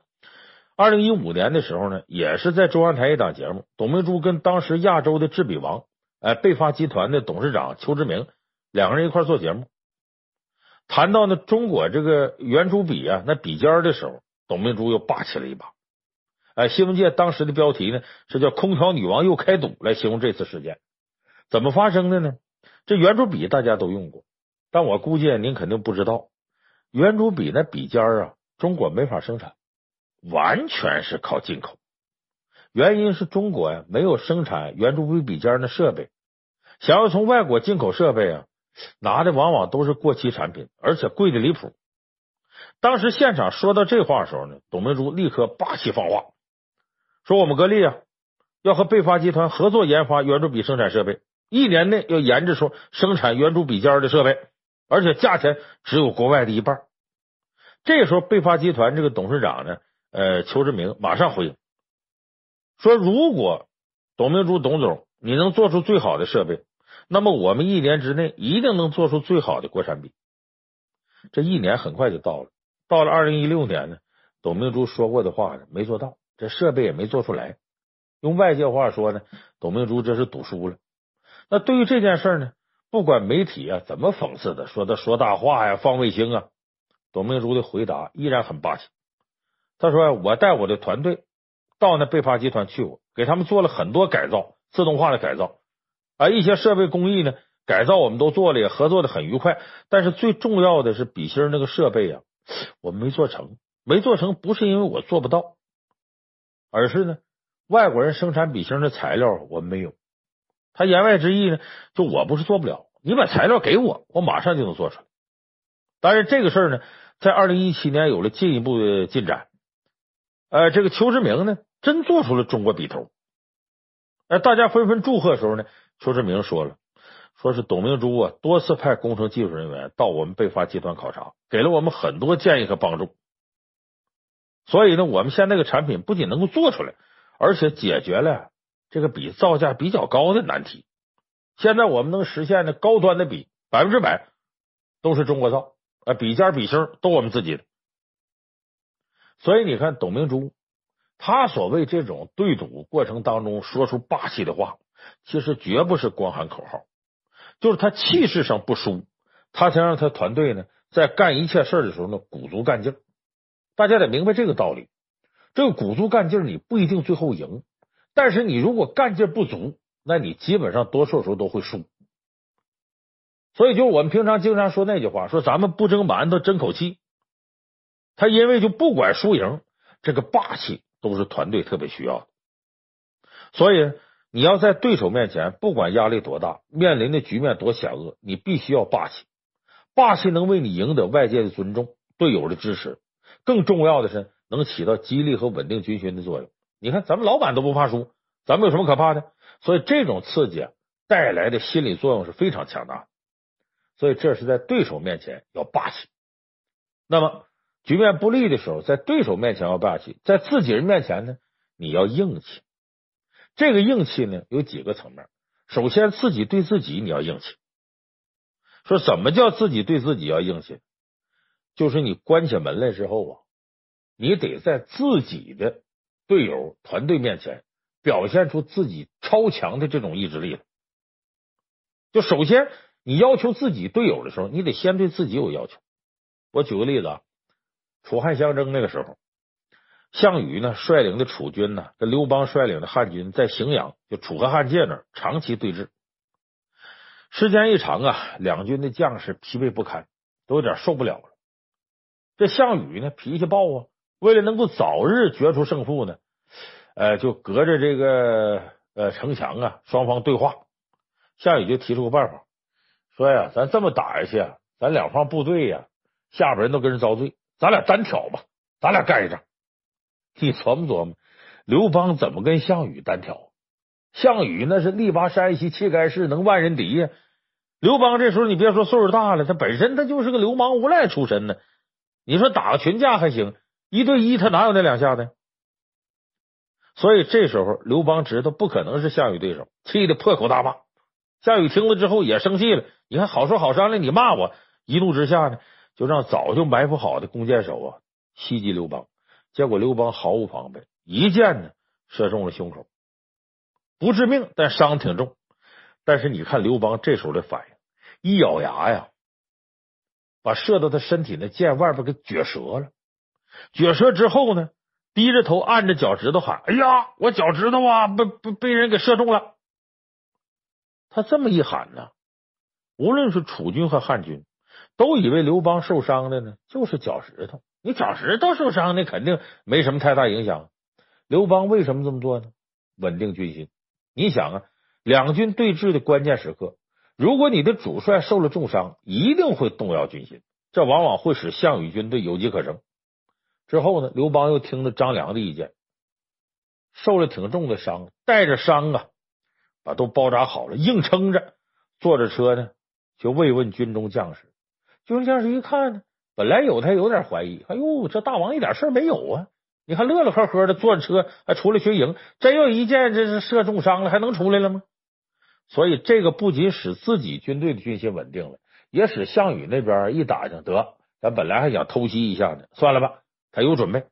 二零一五年的时候呢，也是在中央台一档节目，董明珠跟当时亚洲的制笔王。哎，贝发集团的董事长邱志明两个人一块做节目，谈到呢中国这个圆珠笔啊，那笔尖的时候，董明珠又霸气了一把。哎，新闻界当时的标题呢是叫“空调女王又开赌”来形容这次事件。怎么发生的呢？这圆珠笔大家都用过，但我估计您肯定不知道，圆珠笔那笔尖啊，中国没法生产，完全是靠进口。原因是中国呀没有生产圆珠笔笔尖的设备，想要从外国进口设备啊，拿的往往都是过期产品，而且贵的离谱。当时现场说到这话的时候呢，董明珠立刻霸气放话，说我们格力啊要和贝发集团合作研发圆珠笔生产设备，一年内要研制出生产圆珠笔尖的设备，而且价钱只有国外的一半。这时候，贝发集团这个董事长呢，呃，邱志明马上回应。说如果董明珠董总你能做出最好的设备，那么我们一年之内一定能做出最好的国产笔。这一年很快就到了，到了二零一六年呢，董明珠说过的话呢没做到，这设备也没做出来。用外界话说呢，董明珠这是赌输了。那对于这件事呢，不管媒体啊怎么讽刺的，说他说大话呀、放卫星啊，董明珠的回答依然很霸气。他说：“我带我的团队。”到那贝发集团去过，给他们做了很多改造，自动化的改造啊，一些设备工艺呢改造我们都做了，也合作的很愉快。但是最重要的是笔芯那个设备啊，我们没做成，没做成不是因为我做不到，而是呢外国人生产笔芯的材料我们没有。他言外之意呢，就我不是做不了，你把材料给我，我马上就能做出来。但是这个事儿呢，在二零一七年有了进一步的进展。呃，这个邱志明呢，真做出了中国笔头。哎，大家纷纷祝贺的时候呢，邱志明说了，说是董明珠啊，多次派工程技术人员到我们贝发集团考察，给了我们很多建议和帮助。所以呢，我们现在这个产品不仅能够做出来，而且解决了这个笔造价比较高的难题。现在我们能实现的高端的笔，百分之百都是中国造，啊，笔尖、笔芯都我们自己的。所以你看，董明珠他所谓这种对赌过程当中说出霸气的话，其实绝不是光喊口号，就是他气势上不输，他想让他团队呢在干一切事的时候呢鼓足干劲。大家得明白这个道理，这个鼓足干劲你不一定最后赢，但是你如果干劲不足，那你基本上多数时候都会输。所以，就我们平常经常说那句话，说咱们不争馒头争口气。他因为就不管输赢，这个霸气都是团队特别需要的。所以你要在对手面前，不管压力多大，面临的局面多险恶，你必须要霸气。霸气能为你赢得外界的尊重、队友的支持。更重要的是，能起到激励和稳定军心的作用。你看，咱们老板都不怕输，咱们有什么可怕的？所以这种刺激啊，带来的心理作用是非常强大的。所以这是在对手面前要霸气。那么局面不利的时候，在对手面前要霸气，在自己人面前呢，你要硬气。这个硬气呢，有几个层面。首先，自己对自己你要硬气。说什么叫自己对自己要硬气？就是你关起门来之后啊，你得在自己的队友、团队面前表现出自己超强的这种意志力来。就首先，你要求自己队友的时候，你得先对自己有要求。我举个例子啊，楚汉相争那个时候。项羽呢，率领的楚军呢，跟刘邦率领的汉军在荥阳，就楚河汉界那儿长期对峙。时间一长啊，两军的将士疲惫不堪，都有点受不了了。这项羽呢，脾气暴啊，为了能够早日决出胜负呢，呃，就隔着这个呃城墙啊，双方对话。项羽就提出个办法，说呀，咱这么打下去啊，咱两方部队呀，下边人都跟人遭罪，咱俩单挑吧，咱俩干一仗。你琢磨琢磨，刘邦怎么跟项羽单挑？项羽那是力拔山兮气盖世，能万人敌呀。刘邦这时候你别说岁数大了，他本身他就是个流氓无赖出身呢。你说打个群架还行，一对一他哪有那两下的？所以这时候刘邦知道不可能是项羽对手，气得破口大骂。项羽听了之后也生气了，你看好说好商量，你骂我，一怒之下呢，就让早就埋伏好的弓箭手啊袭击刘邦。结果刘邦毫无防备，一箭呢射中了胸口，不致命，但伤挺重。但是你看刘邦这时候的反应，一咬牙呀，把射到他身体的箭外边给撅折了。撅折之后呢，低着头按着脚趾头喊：“哎呀，我脚趾头啊，被被被人给射中了。”他这么一喊呢，无论是楚军和汉军，都以为刘邦受伤的呢就是脚趾头。你脚趾头受伤，那肯定没什么太大影响。刘邦为什么这么做呢？稳定军心。你想啊，两军对峙的关键时刻，如果你的主帅受了重伤，一定会动摇军心，这往往会使项羽军队有机可乘。之后呢，刘邦又听了张良的意见，受了挺重的伤，带着伤啊，把都包扎好了，硬撑着，坐着车呢，就慰问军中将士。军中将士一看呢。本来有他有点怀疑，哎呦，这大王一点事没有啊！你看乐乐呵呵的坐着车还出来巡营，真要一箭这是射重伤了，还能出来了吗？所以这个不仅使自己军队的军心稳定了，也使项羽那边一打听得，咱本来还想偷袭一下呢，算了吧，他有准备。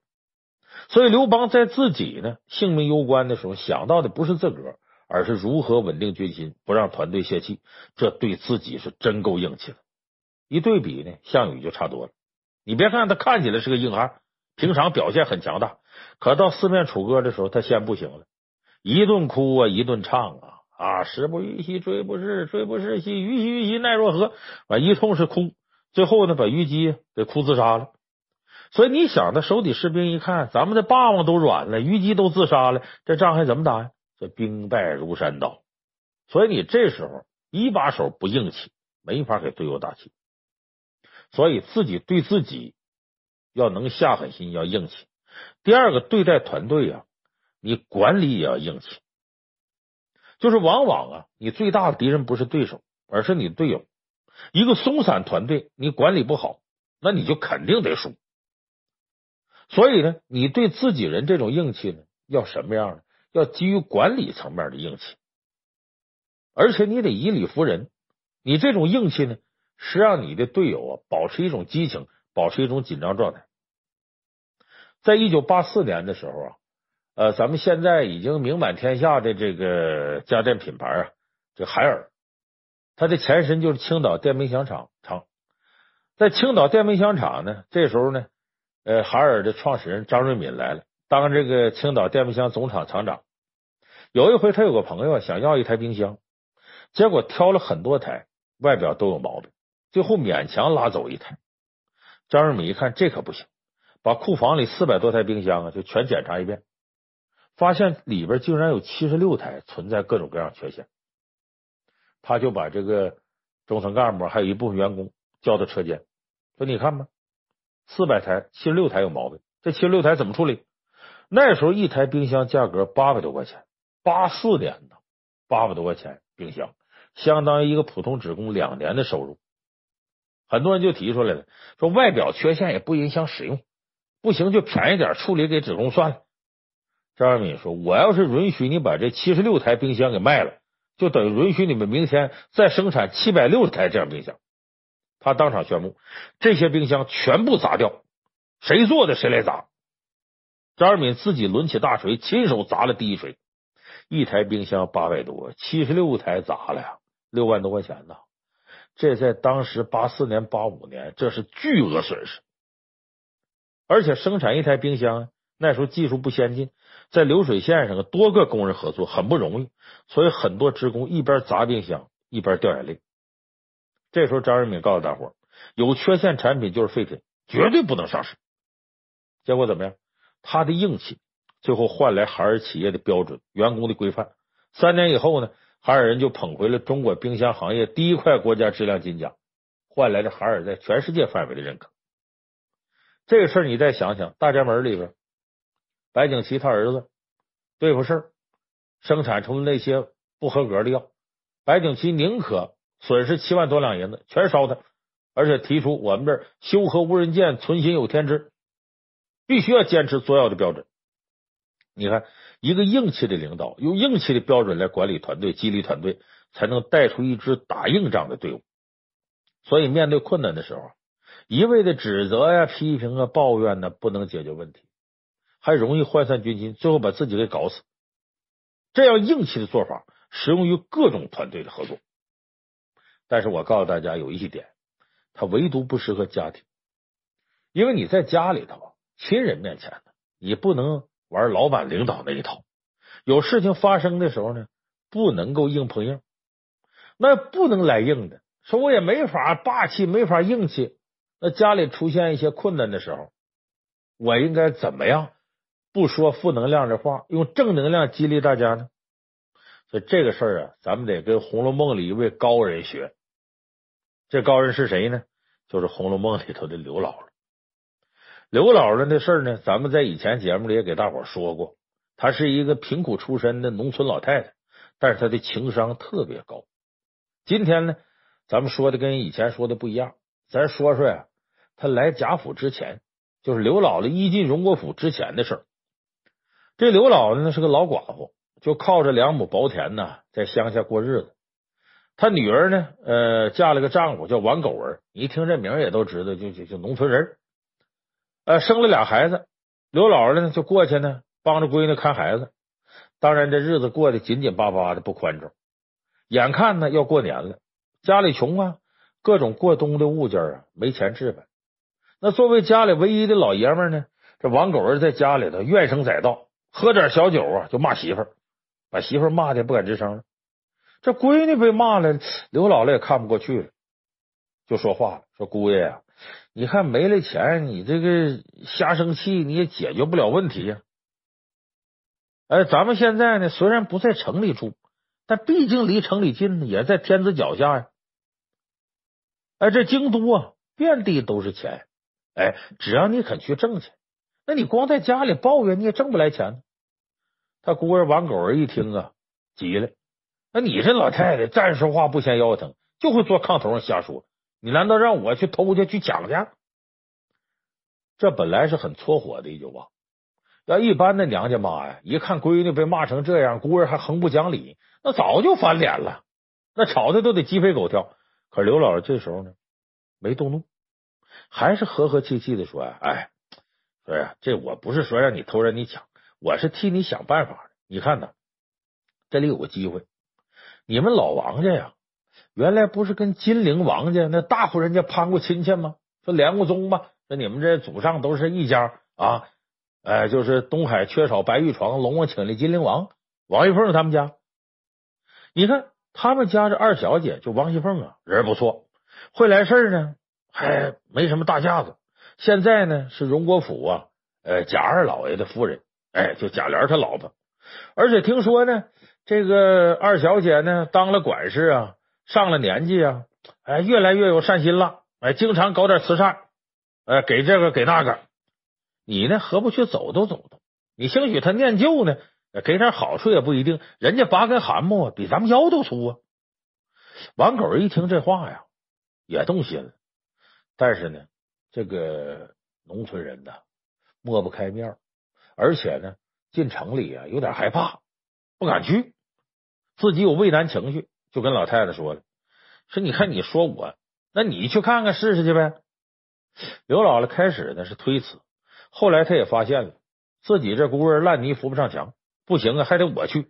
所以刘邦在自己呢性命攸关的时候，想到的不是自个儿，而是如何稳定军心，不让团队泄气。这对自己是真够硬气的。一对比呢，项羽就差多了。你别看他看起来是个硬汉，平常表现很强大，可到四面楚歌的时候，他先不行了，一顿哭啊，一顿唱啊，啊，时不与兮騅不逝，騅不逝兮虞兮虞兮奈若何？完一通是哭，最后呢，把虞姬给哭自杀了。所以你想，他手底士兵一看，咱们的霸王都软了，虞姬都自杀了，这仗还怎么打呀？这兵败如山倒。所以你这时候一把手不硬气，没法给队友打气。所以自己对自己要能下狠心，要硬气。第二个，对待团队啊，你管理也要硬气。就是往往啊，你最大的敌人不是对手，而是你的队友。一个松散团队，你管理不好，那你就肯定得输。所以呢，你对自己人这种硬气呢，要什么样呢？要基于管理层面的硬气，而且你得以理服人。你这种硬气呢？是让你的队友啊保持一种激情，保持一种紧张状态。在一九八四年的时候啊，呃，咱们现在已经名满天下的这个家电品牌啊，这海尔，它的前身就是青岛电冰箱厂厂。在青岛电冰箱厂呢，这时候呢，呃，海尔的创始人张瑞敏来了，当这个青岛电冰箱总厂厂长。有一回，他有个朋友想要一台冰箱，结果挑了很多台，外表都有毛病。最后勉强拉走一台，张瑞敏一看这可不行，把库房里四百多台冰箱啊就全检查一遍，发现里边竟然有七十六台存在各种各样缺陷，他就把这个中层干部还有一部分员工叫到车间，说你看吧，四百台七十六台有毛病，这七十六台怎么处理？那时候一台冰箱价格八百多块钱，八四年的八百多块钱冰箱，相当于一个普通职工两年的收入。很多人就提出来了，说外表缺陷也不影响使用，不行就便宜点处理给职工算了。张二敏说：“我要是允许你把这七十六台冰箱给卖了，就等于允许你们明天再生产七百六十台这样冰箱。”他当场宣布，这些冰箱全部砸掉，谁做的谁来砸。张二敏自己抡起大锤，亲手砸了第一锤。一台冰箱八百多，七十六台砸了呀，六万多块钱呢。这在当时八四年、八五年，这是巨额损失。而且生产一台冰箱，那时候技术不先进，在流水线上多个工人合作很不容易，所以很多职工一边砸冰箱一边掉眼泪。这时候张瑞敏告诉大伙，有缺陷产品就是废品，绝对不能上市。结果怎么样？他的硬气最后换来海尔企业的标准、员工的规范。三年以后呢？海尔人就捧回了中国冰箱行业第一块国家质量金奖，换来了海尔在全世界范围的认可。这个事儿你再想想，大宅门里边，白景琦他儿子对付事儿，生产出那些不合格的药，白景琦宁可损失七万多两银子，全烧他，而且提出我们这修和无人舰存心有天知，必须要坚持做药的标准。你看。一个硬气的领导，用硬气的标准来管理团队、激励团队，才能带出一支打硬仗的队伍。所以，面对困难的时候，一味的指责呀、批评啊、抱怨呢，不能解决问题，还容易涣散军心，最后把自己给搞死。这样硬气的做法适用于各种团队的合作，但是我告诉大家有一点，它唯独不适合家庭，因为你在家里头，亲人面前呢，你不能。玩老板领导那一套，有事情发生的时候呢，不能够硬碰硬，那不能来硬的。说我也没法霸气，没法硬气。那家里出现一些困难的时候，我应该怎么样？不说负能量的话，用正能量激励大家呢？所以这个事儿啊，咱们得跟《红楼梦》里一位高人学。这高人是谁呢？就是《红楼梦》里头的刘姥姥。刘姥姥的事儿呢，咱们在以前节目里也给大伙说过。她是一个贫苦出身的农村老太太，但是她的情商特别高。今天呢，咱们说的跟以前说的不一样，咱说说呀，她来贾府之前，就是刘姥姥一进荣国府之前的事儿。这刘姥姥呢是个老寡妇，就靠着两亩薄田呢，在乡下过日子。她女儿呢，呃，嫁了个丈夫叫王狗儿，一听这名也都知道，就就就农村人。呃，生了俩孩子，刘姥姥呢就过去呢，帮着闺女看孩子。当然，这日子过得紧紧巴巴的，不宽敞。眼看呢要过年了，家里穷啊，各种过冬的物件啊没钱置办。那作为家里唯一的老爷们呢，这王狗儿在家里头怨声载道，喝点小酒啊就骂媳妇儿，把媳妇儿骂的不敢吱声了。这闺女被骂了，刘姥姥也看不过去了，就说话了，说姑爷呀。你看没了钱，你这个瞎生气，你也解决不了问题呀。哎，咱们现在呢，虽然不在城里住，但毕竟离城里近呢，也在天子脚下呀。哎，这京都啊，遍地都是钱。哎，只要你肯去挣钱，那你光在家里抱怨，你也挣不来钱。他姑儿王狗儿一听啊，急了。那你这老太太，站着说话不嫌腰疼，就会坐炕头上瞎说。你难道让我去偷去去抢去？这本来是很搓火的一句话。要一般的娘家妈呀，一看闺女被骂成这样，姑儿还横不讲理，那早就翻脸了，那吵的都得鸡飞狗跳。可刘姥姥这时候呢，没动怒，还是和和气气的说：“哎，说呀，这我不是说让你偷让你抢，我是替你想办法。你看呐，这里有个机会，你们老王家呀。”原来不是跟金陵王家那大户人家攀过亲戚吗？说连过宗吗？说你们这祖上都是一家啊！哎，就是东海缺少白玉床，龙王请来金陵王王熙凤他们家。你看他们家这二小姐就王熙凤啊，人不错，会来事呢，还没什么大架子。现在呢是荣国府啊，呃贾二老爷的夫人，哎，就贾琏他老婆。而且听说呢，这个二小姐呢当了管事啊。上了年纪啊，哎，越来越有善心了，哎，经常搞点慈善，哎，给这个给那个。你呢何不去走动走动？你兴许他念旧呢，给点好处也不一定。人家拔根汗毛比咱们腰都粗啊！王狗一听这话呀，也动心了。但是呢，这个农村人呢，抹不开面，而且呢，进城里啊有点害怕，不敢去，自己有畏难情绪，就跟老太太说了：“说你看，你说我，那你去看看试试去呗。”刘姥姥开始呢是推辞，后来他也发现了自己这孤儿烂泥扶不上墙，不行啊，还得我去。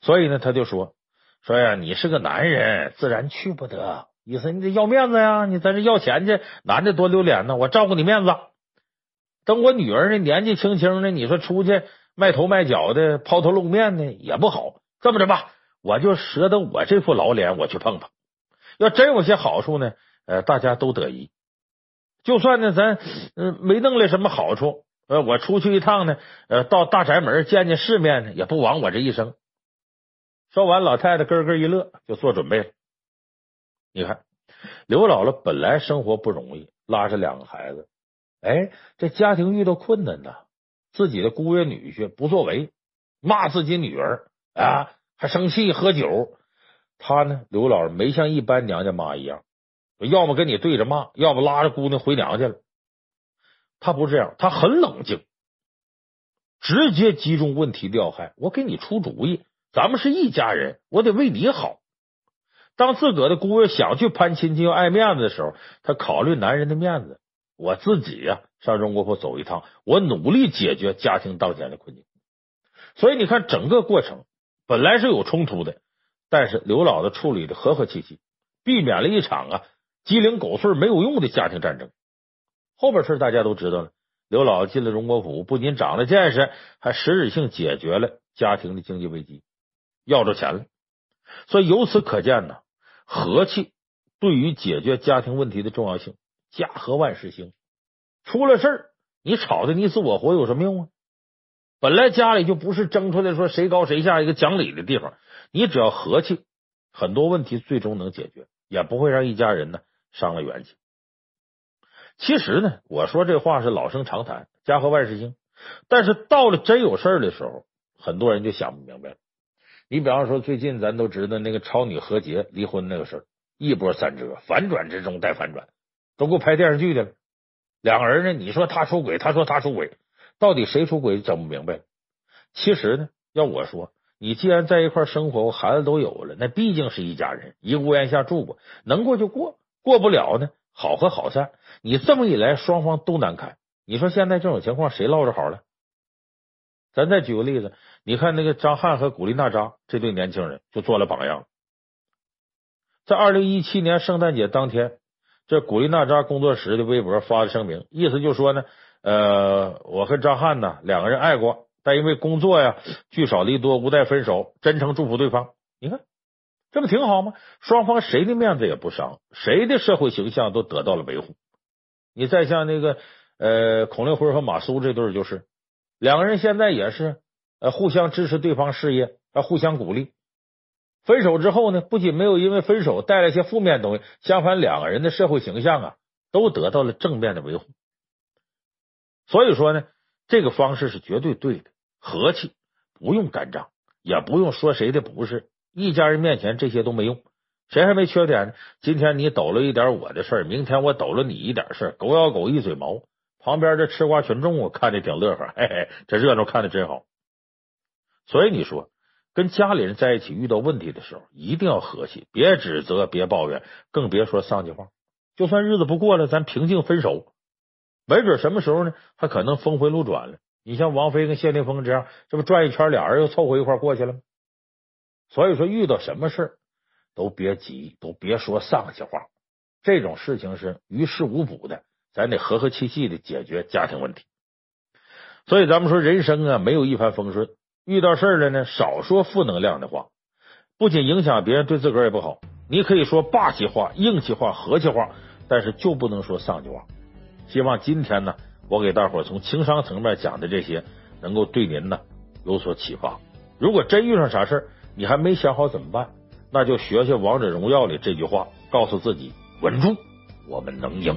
所以呢，他就说：“说呀，你是个男人，自然去不得。意思你得要面子呀，你在这要钱去，男的多丢脸呢。我照顾你面子，等我女儿呢年纪轻轻的，你说出去卖头卖脚的，抛头露面的也不好。这么着吧，我就舍得我这副老脸，我去碰碰。要真有些好处呢，呃，大家都得益。”就算呢，咱嗯没弄来什么好处，呃，我出去一趟呢，呃，到大宅门见见世面呢，也不枉我这一生。说完，老太太咯咯一乐，就做准备了。你看，刘姥姥本来生活不容易，拉着两个孩子，哎，这家庭遇到困难呢，自己的姑爷女婿不作为，骂自己女儿啊，还生气喝酒。他呢，刘姥姥没像一般娘家妈一样。要么跟你对着骂，要么拉着姑娘回娘家了。他不这样，他很冷静，直接击中问题要害。我给你出主意，咱们是一家人，我得为你好。当自个的姑爷想去攀亲戚要爱面子的时候，他考虑男人的面子。我自己呀，上中国府走一趟，我努力解决家庭当前的困境。所以你看，整个过程本来是有冲突的，但是刘姥姥处理的和和气气，避免了一场啊。鸡零狗碎没有用的家庭战争，后边事大家都知道了。刘姥姥进了荣国府，不仅长了见识，还实质性解决了家庭的经济危机，要着钱了。所以由此可见呢，和气对于解决家庭问题的重要性。家和万事兴，出了事儿，你吵的你死我活有什么用啊？本来家里就不是争出来说谁高谁下一个讲理的地方，你只要和气，很多问题最终能解决，也不会让一家人呢。伤了元气。其实呢，我说这话是老生常谈，家和万事兴。但是到了真有事的时候，很多人就想不明白了。你比方说，最近咱都知道那个超女何洁离婚那个事儿，一波三折，反转之中带反转，都够拍电视剧的了。两个人呢，你说他出轨，他说他出轨，到底谁出轨，整不明白。其实呢，要我说，你既然在一块生活，孩子都有了，那毕竟是一家人，一屋檐下住过，能过就过。过不了呢，好合好散。你这么一来，双方都难堪。你说现在这种情况，谁落着好了？咱再举个例子，你看那个张翰和古力娜扎这对年轻人就做了榜样。在二零一七年圣诞节当天，这古力娜扎工作室的微博发的声明，意思就说呢，呃，我和张翰呢两个人爱过，但因为工作呀 聚少离多，无奈分手，真诚祝福对方。你看。这不挺好吗？双方谁的面子也不伤，谁的社会形象都得到了维护。你再像那个呃孔令辉和马苏这对就是两个人现在也是呃互相支持对方事业，还互相鼓励。分手之后呢，不仅没有因为分手带来一些负面东西，相反两个人的社会形象啊都得到了正面的维护。所以说呢，这个方式是绝对对的，和气，不用干仗，也不用说谁的不是。一家人面前这些都没用，谁还没缺点呢？今天你抖了一点我的事儿，明天我抖了你一点事儿，狗咬狗一嘴毛。旁边这吃瓜群众我看着挺乐呵，嘿嘿，这热闹看的真好。所以你说跟家里人在一起遇到问题的时候，一定要和气，别指责，别抱怨，更别说丧气话。就算日子不过了，咱平静分手，没准什么时候呢，还可能峰回路转了。你像王菲跟谢霆锋这样，这不转一圈，俩人又凑合一块过去了？所以说，遇到什么事都别急，都别说丧气话。这种事情是于事无补的，咱得和和气气的解决家庭问题。所以咱们说，人生啊，没有一帆风顺，遇到事了呢，少说负能量的话，不仅影响别人，对自个儿也不好。你可以说霸气话、硬气话、和气话，但是就不能说丧气话。希望今天呢，我给大伙从情商层面讲的这些，能够对您呢有所启发。如果真遇上啥事儿你还没想好怎么办？那就学学《王者荣耀》里这句话，告诉自己稳住，我们能赢。